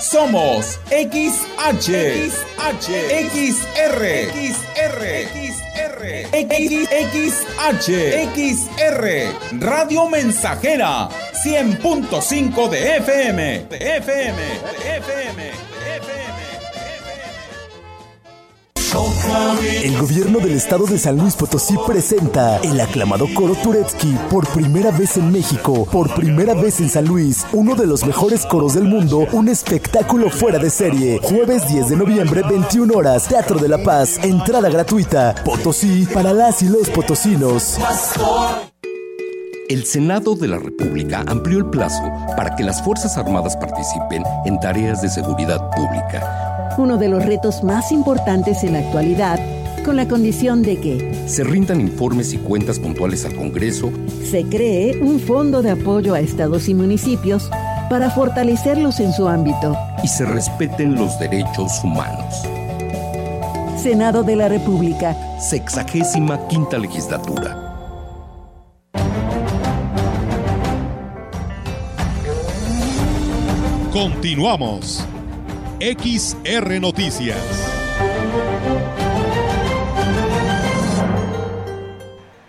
Somos XH, XH, XR, XR, XR, XR, Radio Mensajera, 100.5 de FM, de FM, de FM, de FM. El gobierno del estado de San Luis Potosí presenta el aclamado coro Turetsky por primera vez en México, por primera vez en San Luis, uno de los mejores coros del mundo, un espectáculo fuera de serie. Jueves 10 de noviembre, 21 horas, Teatro de la Paz, entrada gratuita. Potosí para las y los potosinos. El Senado de la República amplió el plazo para que las Fuerzas Armadas participen en tareas de seguridad pública uno de los retos más importantes en la actualidad, con la condición de que se rindan informes y cuentas puntuales al Congreso, se cree un fondo de apoyo a estados y municipios para fortalecerlos en su ámbito y se respeten los derechos humanos. Senado de la República. Sexagésima quinta legislatura. Continuamos. XR Noticias.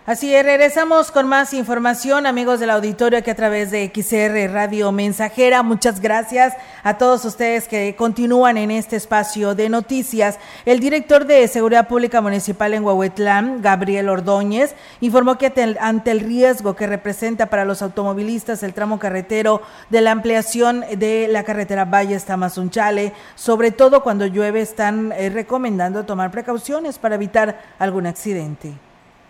Así es, regresamos con más información, amigos del auditorio, que a través de XR Radio Mensajera. Muchas gracias a todos ustedes que continúan en este espacio de noticias. El director de Seguridad Pública Municipal en Huehuetlán, Gabriel Ordóñez, informó que ante el riesgo que representa para los automovilistas el tramo carretero de la ampliación de la carretera Valles Tamazunchale, sobre todo cuando llueve, están eh, recomendando tomar precauciones para evitar algún accidente.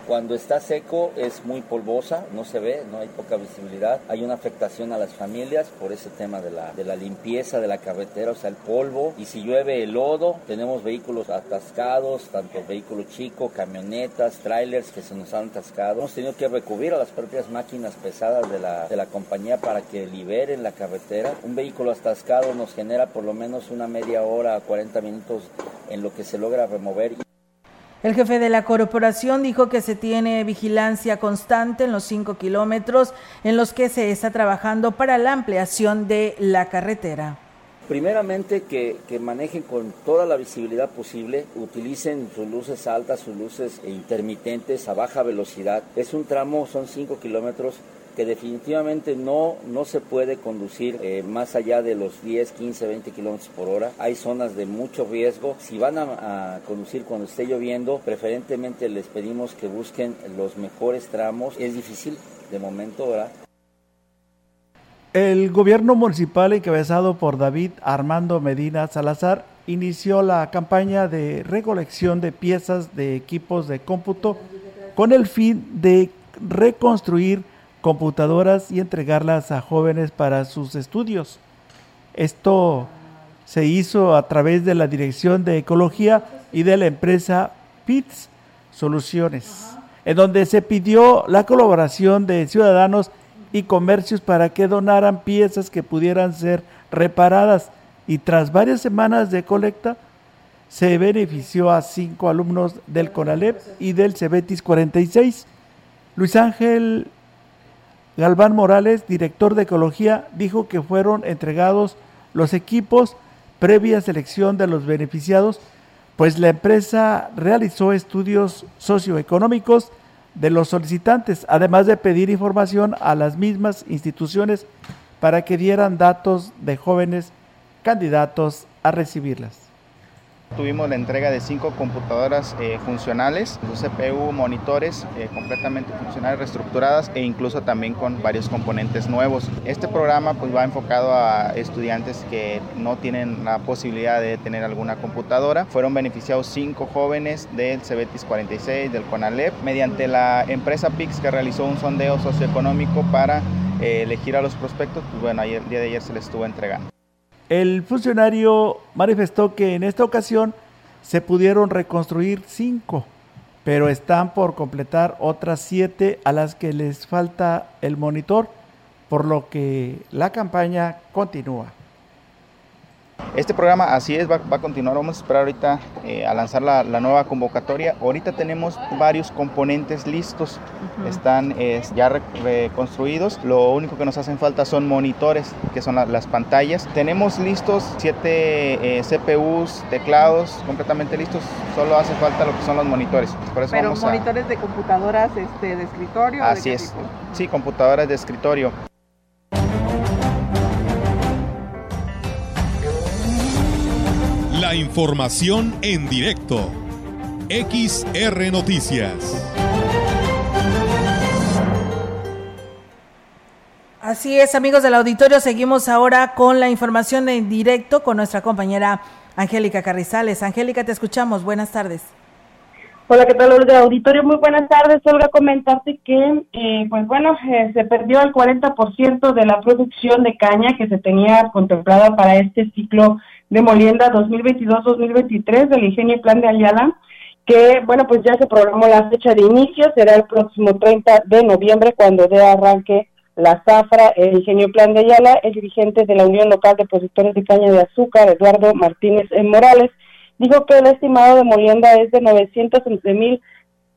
Cuando está seco es muy polvosa, no se ve, no hay poca visibilidad. Hay una afectación a las familias por ese tema de la, de la limpieza de la carretera, o sea, el polvo. Y si llueve el lodo, tenemos vehículos atascados, tanto vehículos chicos, camionetas, trailers que se nos han atascado. Hemos tenido que recubrir a las propias máquinas pesadas de la, de la compañía para que liberen la carretera. Un vehículo atascado nos genera por lo menos una media hora, 40 minutos en lo que se logra remover. El jefe de la corporación dijo que se tiene vigilancia constante en los cinco kilómetros en los que se está trabajando para la ampliación de la carretera. Primeramente que, manejen con toda la visibilidad posible, utilicen sus luces altas, sus luces intermitentes a baja velocidad. Es un tramo, son 5 kilómetros que definitivamente no, no se puede conducir eh, más allá de los 10, 15, 20 kilómetros por hora. Hay zonas de mucho riesgo. Si van a, a, conducir cuando esté lloviendo, preferentemente les pedimos que busquen los mejores tramos. Es difícil de momento, ¿verdad? El gobierno municipal encabezado por David Armando Medina Salazar inició la campaña de recolección de piezas de equipos de cómputo con el fin de reconstruir computadoras y entregarlas a jóvenes para sus estudios. Esto se hizo a través de la Dirección de Ecología y de la empresa PITS Soluciones, en donde se pidió la colaboración de ciudadanos y comercios para que donaran piezas que pudieran ser reparadas y tras varias semanas de colecta se benefició a cinco alumnos del CONALEP y del CEBETIS 46. Luis Ángel Galván Morales, director de Ecología, dijo que fueron entregados los equipos previa selección de los beneficiados, pues la empresa realizó estudios socioeconómicos de los solicitantes, además de pedir información a las mismas instituciones para que dieran datos de jóvenes candidatos a recibirlas. Tuvimos la entrega de cinco computadoras eh, funcionales, CPU, monitores eh, completamente funcionales, reestructuradas e incluso también con varios componentes nuevos. Este programa pues va enfocado a estudiantes que no tienen la posibilidad de tener alguna computadora. Fueron beneficiados cinco jóvenes del CEBETIS 46, del CONALEP, mediante la empresa PIX que realizó un sondeo socioeconómico para eh, elegir a los prospectos. Pues bueno, ayer, el día de ayer se les estuvo entregando. El funcionario manifestó que en esta ocasión se pudieron reconstruir cinco, pero están por completar otras siete a las que les falta el monitor, por lo que la campaña continúa. Este programa así es, va, a continuar, vamos a esperar ahorita eh, a lanzar la, nueva convocatoria. Ahorita tenemos varios componentes listos, están ya reconstruidos, lo único que nos hacen falta son monitores, que son las pantallas. Tenemos listos siete eh, CPUs, teclados completamente listos, solo hace falta lo que son los monitores. Pero monitores de computadoras este, de escritorio. Así es, sí, computadoras de escritorio. La información en directo. XR Noticias. Así es, amigos del auditorio, seguimos ahora con la información en directo con nuestra compañera Angélica Carrizales. Angélica, te escuchamos. Buenas tardes. Hola, ¿qué tal, Olga? Auditorio, muy buenas tardes. Olga, comentarte que, eh, pues bueno, eh, se perdió el 40% de la producción de caña que se tenía contemplada para este ciclo de molienda 2022-2023 del Ingenio Plan de Ayala, que, bueno, pues ya se programó la fecha de inicio, será el próximo 30 de noviembre cuando dé arranque la zafra, el Ingenio Plan de Ayala, el dirigente de la Unión Local de Productores de Caña de Azúcar, Eduardo Martínez Morales, dijo que el estimado de molienda es de 911 mil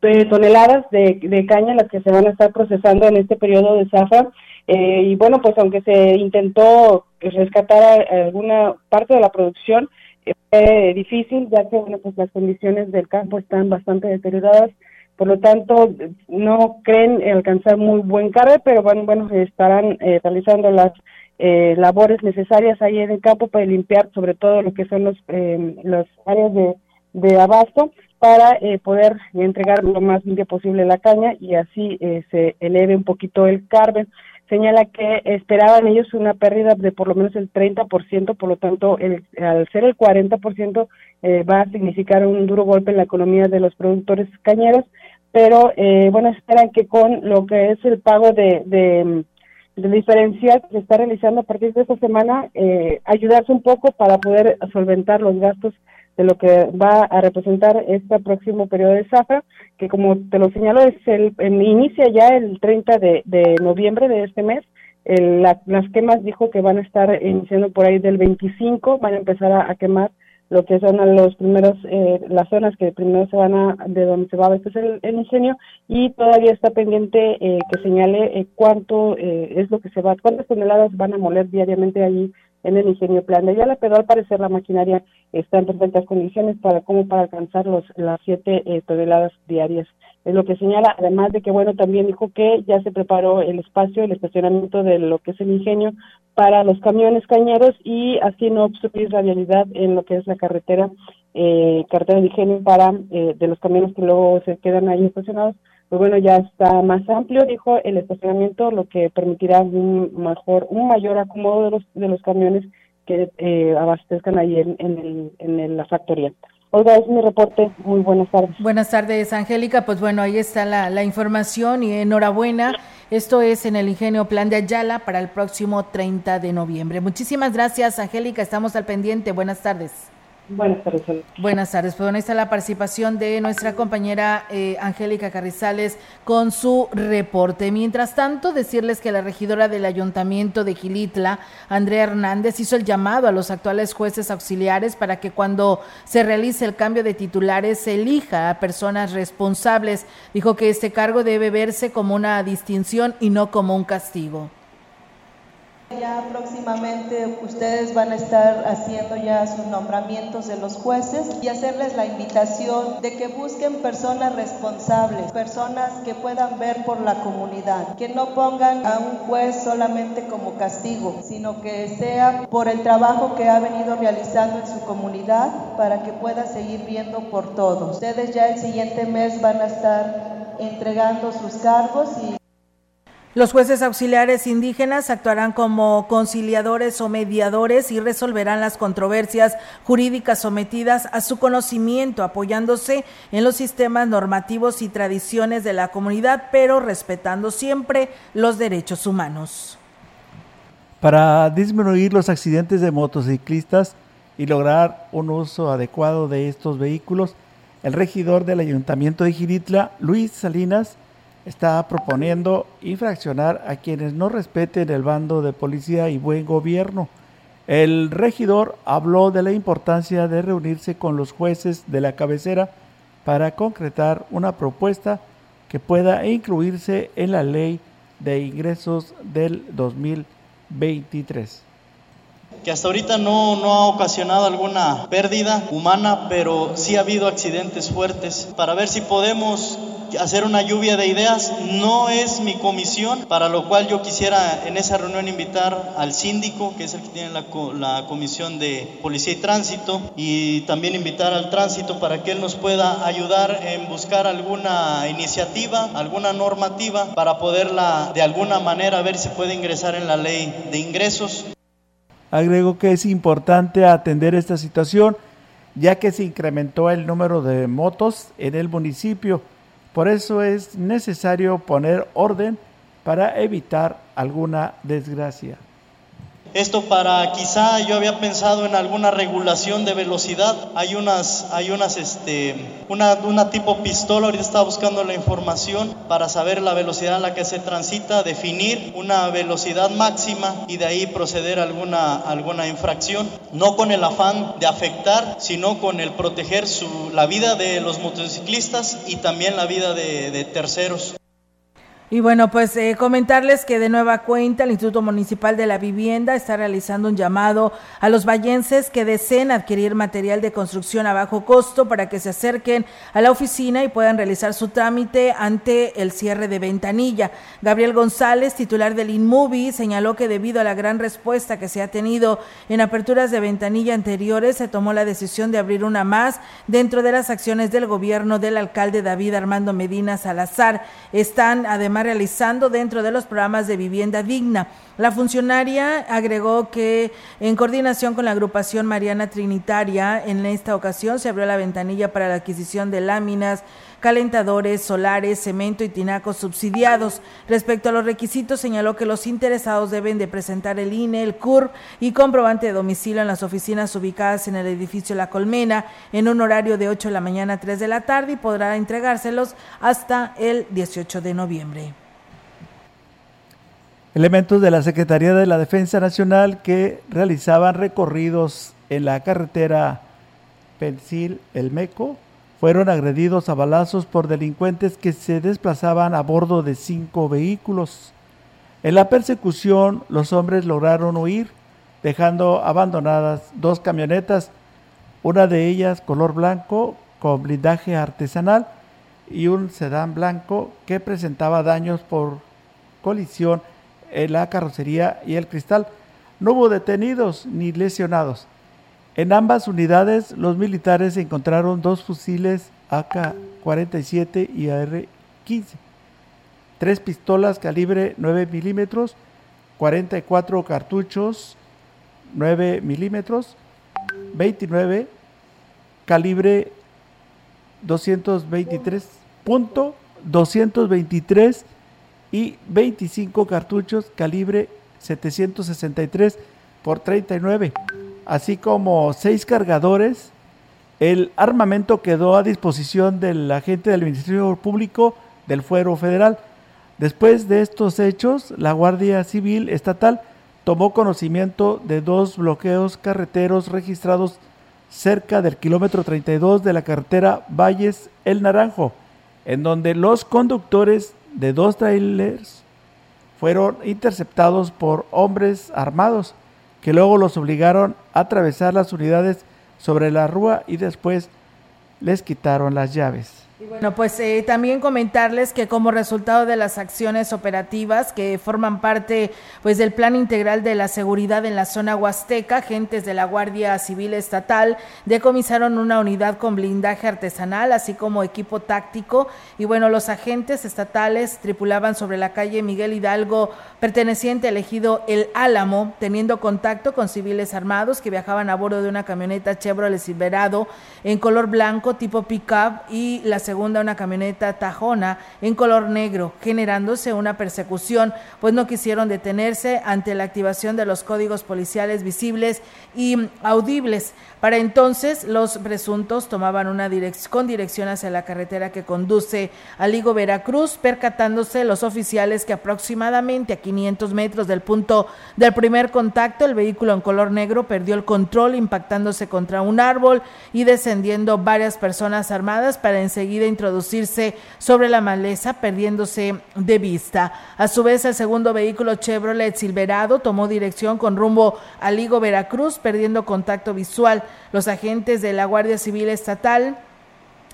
eh, toneladas de, de, caña las que se van a estar procesando en este periodo de zafra. Eh, y bueno, pues aunque se intentó rescatar alguna parte de la producción, eh, fue difícil, ya que bueno, pues las condiciones del campo están bastante deterioradas. Por lo tanto, no creen alcanzar muy buen cargo, pero bueno, bueno estarán realizando las labores necesarias ahí en el campo para limpiar sobre todo lo que son los, las áreas de, de abasto para eh, poder entregar lo más limpio posible la caña y así eh, se eleve un poquito el carbon. Señala que esperaban ellos una pérdida de por lo menos el 30%, por lo tanto, el, al ser el 40% eh, va a significar un duro golpe en la economía de los productores cañeros, pero eh, bueno, esperan que con lo que es el pago de, de, de diferencial que se está realizando a partir de esta semana, eh, ayudarse un poco para poder solventar los gastos de lo que va a representar este próximo periodo de zafra, que como te lo señalo, es el, inicia ya el 30 de, noviembre de este mes. las quemas dijo que van a estar iniciando por ahí del 25, van a empezar a, quemar lo que son los primeros, eh, las zonas que primero se van a, de donde se va a abastecer el, ingenio y todavía está pendiente eh, que señale eh, cuánto es lo que se va, cuántas toneladas van a moler diariamente allí en el ingenio plan de Ayala, pero al parecer la maquinaria está en perfectas condiciones para como para alcanzar los, las siete toneladas diarias es lo que señala, además de que, bueno, también dijo que ya se preparó el espacio, el estacionamiento de lo que es el ingenio para los camiones cañeros y así no obstruir la vialidad en lo que es la carretera, eh, carretera de ingenio para eh, de los camiones que luego se quedan ahí estacionados. Pues bueno, ya está más amplio, dijo el estacionamiento, lo que permitirá un mejor, un mayor acomodo de los, de los camiones que eh, abastezcan ahí en, en, el, en la factoría. Oiga, es mi reporte. Muy buenas tardes. Buenas tardes, Angélica. Pues bueno, ahí está la, la, información y enhorabuena. Esto es en el Ingenio Plan de Ayala para el próximo 30 de noviembre. Muchísimas gracias, Angélica. Estamos al pendiente. Buenas tardes. Buenas tardes. Buenas tardes. Pues bueno, está la participación de nuestra compañera eh, Angélica Carrizales con su reporte. Mientras tanto, decirles que la regidora del Ayuntamiento de Gilitla, Andrea Hernández, hizo el llamado a los actuales jueces auxiliares para que cuando se realice el cambio de titulares se elija a personas responsables. Dijo que este cargo debe verse como una distinción y no como un castigo. Ya próximamente ustedes van a estar haciendo ya sus nombramientos de los jueces y hacerles la invitación de que busquen personas responsables, personas que puedan ver por la comunidad, que no pongan a un juez solamente como castigo, sino que sea por el trabajo que ha venido realizando en su comunidad para que pueda seguir viendo por todos. Ustedes ya el siguiente mes van a estar entregando sus cargos y los jueces auxiliares indígenas actuarán como conciliadores o mediadores y resolverán las controversias jurídicas sometidas a su conocimiento, apoyándose en los sistemas normativos y tradiciones de la comunidad, pero respetando siempre los derechos humanos. Para disminuir los accidentes de motociclistas y lograr un uso adecuado de estos vehículos, el regidor del Ayuntamiento de Giritla, Luis Salinas, está proponiendo infraccionar a quienes no respeten el bando de policía y buen gobierno. El regidor habló de la importancia de reunirse con los jueces de la cabecera para concretar una propuesta que pueda incluirse en la ley de ingresos del 2023 que hasta ahorita no, no ha ocasionado alguna pérdida humana, pero sí ha habido accidentes fuertes, para ver si podemos hacer una lluvia de ideas. No es mi comisión, para lo cual yo quisiera en esa reunión invitar al síndico, que es el que tiene la, la comisión de policía y tránsito, y también invitar al tránsito para que él nos pueda ayudar en buscar alguna iniciativa, alguna normativa para poderla de alguna manera ver si puede ingresar en la ley de ingresos. Agrego que es importante atender esta situación ya que se incrementó el número de motos en el municipio por eso es necesario poner orden para evitar alguna desgracia. Esto para quizá yo había pensado en alguna regulación de velocidad. Hay unas, hay unas, este, una, una tipo pistola. Ahorita estaba buscando la información para saber la velocidad a la que se transita, definir una velocidad máxima y de ahí proceder a alguna, alguna infracción. No con el afán de afectar, sino con el proteger su, la vida de los motociclistas y también la vida de, de terceros. Y bueno, pues eh, comentarles que de nueva cuenta el Instituto Municipal de la Vivienda está realizando un llamado a los vallenses que deseen adquirir material de construcción a bajo costo para que se acerquen a la oficina y puedan realizar su trámite ante el cierre de ventanilla. Gabriel González, titular del InMovie, señaló que debido a la gran respuesta que se ha tenido en aperturas de ventanilla anteriores, se tomó la decisión de abrir una más dentro de las acciones del gobierno del alcalde David Armando Medina Salazar. Están además realizando dentro de los programas de vivienda digna. La funcionaria agregó que en coordinación con la agrupación Mariana Trinitaria, en esta ocasión se abrió la ventanilla para la adquisición de láminas, calentadores, solares, cemento y tinacos subsidiados. Respecto a los requisitos, señaló que los interesados deben de presentar el INE, el CUR y comprobante de domicilio en las oficinas ubicadas en el edificio La Colmena en un horario de 8 de la mañana a 3 de la tarde y podrá entregárselos hasta el 18 de noviembre. Elementos de la Secretaría de la Defensa Nacional que realizaban recorridos en la carretera Pensil El Meco fueron agredidos a balazos por delincuentes que se desplazaban a bordo de cinco vehículos. En la persecución, los hombres lograron huir, dejando abandonadas dos camionetas, una de ellas color blanco con blindaje artesanal y un sedán blanco que presentaba daños por colisión en la carrocería y el cristal. No hubo detenidos ni lesionados. En ambas unidades los militares encontraron dos fusiles AK-47 y AR-15 tres pistolas calibre 9 milímetros, 44 cartuchos 9 milímetros, 29 calibre 223 punto 223 y 25 cartuchos calibre 763 por 39, así como seis cargadores. El armamento quedó a disposición del agente del Ministerio Público del Fuero Federal Después de estos hechos, la Guardia Civil Estatal tomó conocimiento de dos bloqueos carreteros registrados cerca del kilómetro 32 de la carretera Valles El Naranjo, en donde los conductores de dos trailers fueron interceptados por hombres armados que luego los obligaron a atravesar las unidades sobre la rúa y después les quitaron las llaves bueno, pues eh, también comentarles que como resultado de las acciones operativas que forman parte pues del plan integral de la seguridad en la zona huasteca, agentes de la Guardia Civil Estatal decomisaron una unidad con blindaje artesanal, así como equipo táctico. Y bueno, los agentes estatales tripulaban sobre la calle Miguel Hidalgo, perteneciente al ejido El Álamo, teniendo contacto con civiles armados que viajaban a bordo de una camioneta Chevrolet Silverado en color blanco tipo pickup y la segunda una camioneta Tajona en color negro, generándose una persecución, pues no quisieron detenerse ante la activación de los códigos policiales visibles y audibles. Para entonces, los presuntos tomaban una dirección con dirección hacia la carretera que conduce a Ligo Veracruz, percatándose los oficiales que aproximadamente a 500 metros del punto del primer contacto, el vehículo en color negro perdió el control, impactándose contra un árbol y descendiendo varias personas armadas para enseguida introducirse sobre la maleza, perdiéndose de vista. A su vez, el segundo vehículo Chevrolet Silverado tomó dirección con rumbo a Ligo, Veracruz, perdiendo contacto visual. Los agentes de la Guardia Civil Estatal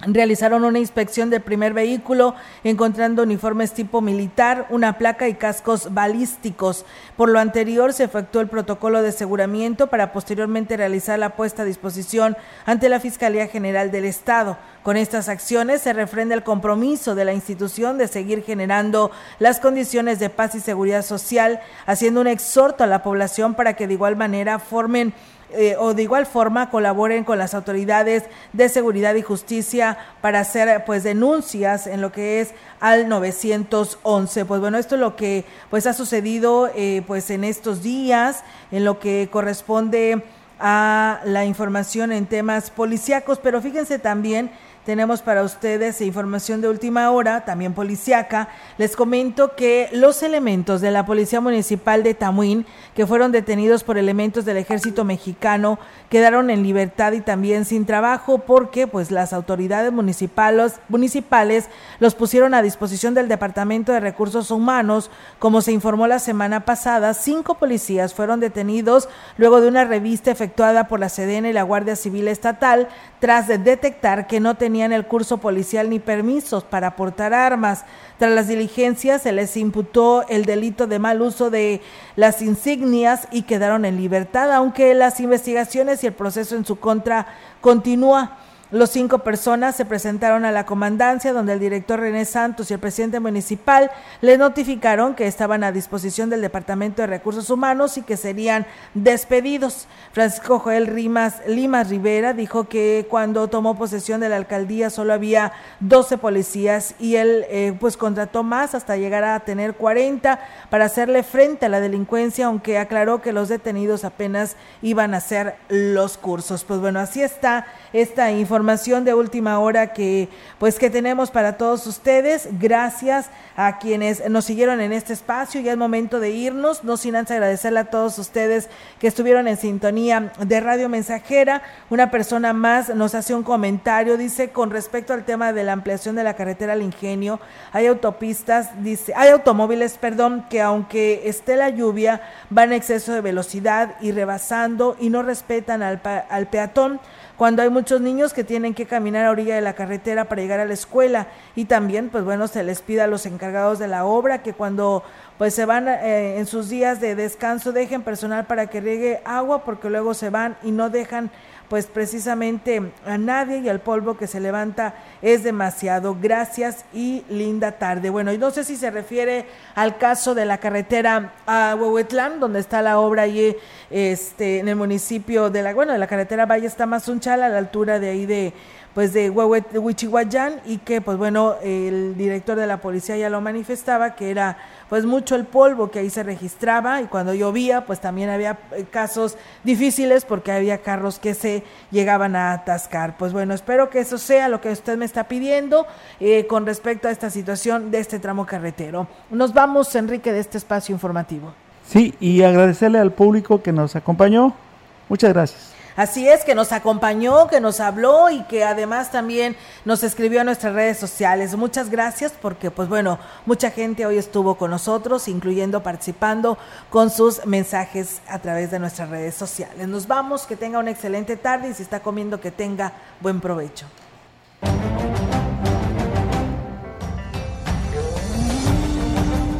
Realizaron una inspección del primer vehículo, encontrando uniformes tipo militar, una placa y cascos balísticos. Por lo anterior, se efectuó el protocolo de aseguramiento para posteriormente realizar la puesta a disposición ante la Fiscalía General del Estado. Con estas acciones se refrenda el compromiso de la institución de seguir generando las condiciones de paz y seguridad social, haciendo un exhorto a la población para que de igual manera formen eh, o de igual forma colaboren con las autoridades de seguridad y justicia para hacer pues denuncias en lo que es al 911. Pues bueno, esto es lo que pues ha sucedido eh, pues en estos días, en lo que corresponde a la información en temas policíacos, pero fíjense también tenemos para ustedes información de última hora, también policiaca. Les comento que los elementos de la Policía Municipal de Tamuín, que fueron detenidos por elementos del ejército mexicano, quedaron en libertad y también sin trabajo porque pues las autoridades municipales, municipales los pusieron a disposición del Departamento de Recursos Humanos. Como se informó la semana pasada, cinco policías fueron detenidos luego de una revista efectuada por la Sedena y la Guardia Civil Estatal tras de detectar que no tenían el curso policial ni permisos para portar armas. Tras las diligencias se les imputó el delito de mal uso de las insignias y quedaron en libertad, aunque las investigaciones y el proceso en su contra continúa. Los cinco personas se presentaron a la comandancia donde el director René Santos y el presidente municipal les notificaron que estaban a disposición del Departamento de Recursos Humanos y que serían despedidos. Francisco Joel Rimas, Limas Rivera dijo que cuando tomó posesión de la alcaldía solo había 12 policías y él eh, pues contrató más hasta llegar a tener 40 para hacerle frente a la delincuencia, aunque aclaró que los detenidos apenas iban a hacer los cursos. Pues bueno, así está esta información información de última hora que pues que tenemos para todos ustedes. Gracias a quienes nos siguieron en este espacio. Ya es momento de irnos, no sin antes agradecerle a todos ustedes que estuvieron en sintonía de Radio Mensajera. Una persona más nos hace un comentario, dice, con respecto al tema de la ampliación de la carretera al Ingenio, hay autopistas, dice, hay automóviles, perdón, que aunque esté la lluvia, van a exceso de velocidad y rebasando y no respetan al, al peatón cuando hay muchos niños que tienen que caminar a orilla de la carretera para llegar a la escuela. Y también pues bueno se les pide a los encargados de la obra que cuando pues se van eh, en sus días de descanso dejen personal para que riegue agua porque luego se van y no dejan pues precisamente a nadie y el polvo que se levanta es demasiado. Gracias y linda tarde. Bueno, y no sé si se refiere al caso de la carretera a Huehuetlán, donde está la obra allí este, en el municipio de la, bueno, de la carretera Valle Tamazunchal, a la altura de ahí de pues de Huichihuayán y que pues bueno el director de la policía ya lo manifestaba que era pues mucho el polvo que ahí se registraba y cuando llovía pues también había eh, casos difíciles porque había carros que se llegaban a atascar. Pues bueno, espero que eso sea lo que usted me está pidiendo eh, con respecto a esta situación de este tramo carretero. Nos vamos, Enrique, de este espacio informativo. Sí, y agradecerle al público que nos acompañó. Muchas gracias. Así es, que nos acompañó, que nos habló y que además también nos escribió a nuestras redes sociales. Muchas gracias porque, pues bueno, mucha gente hoy estuvo con nosotros, incluyendo participando con sus mensajes a través de nuestras redes sociales. Nos vamos, que tenga una excelente tarde y si está comiendo, que tenga buen provecho.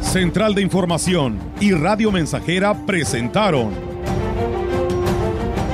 Central de Información y Radio Mensajera presentaron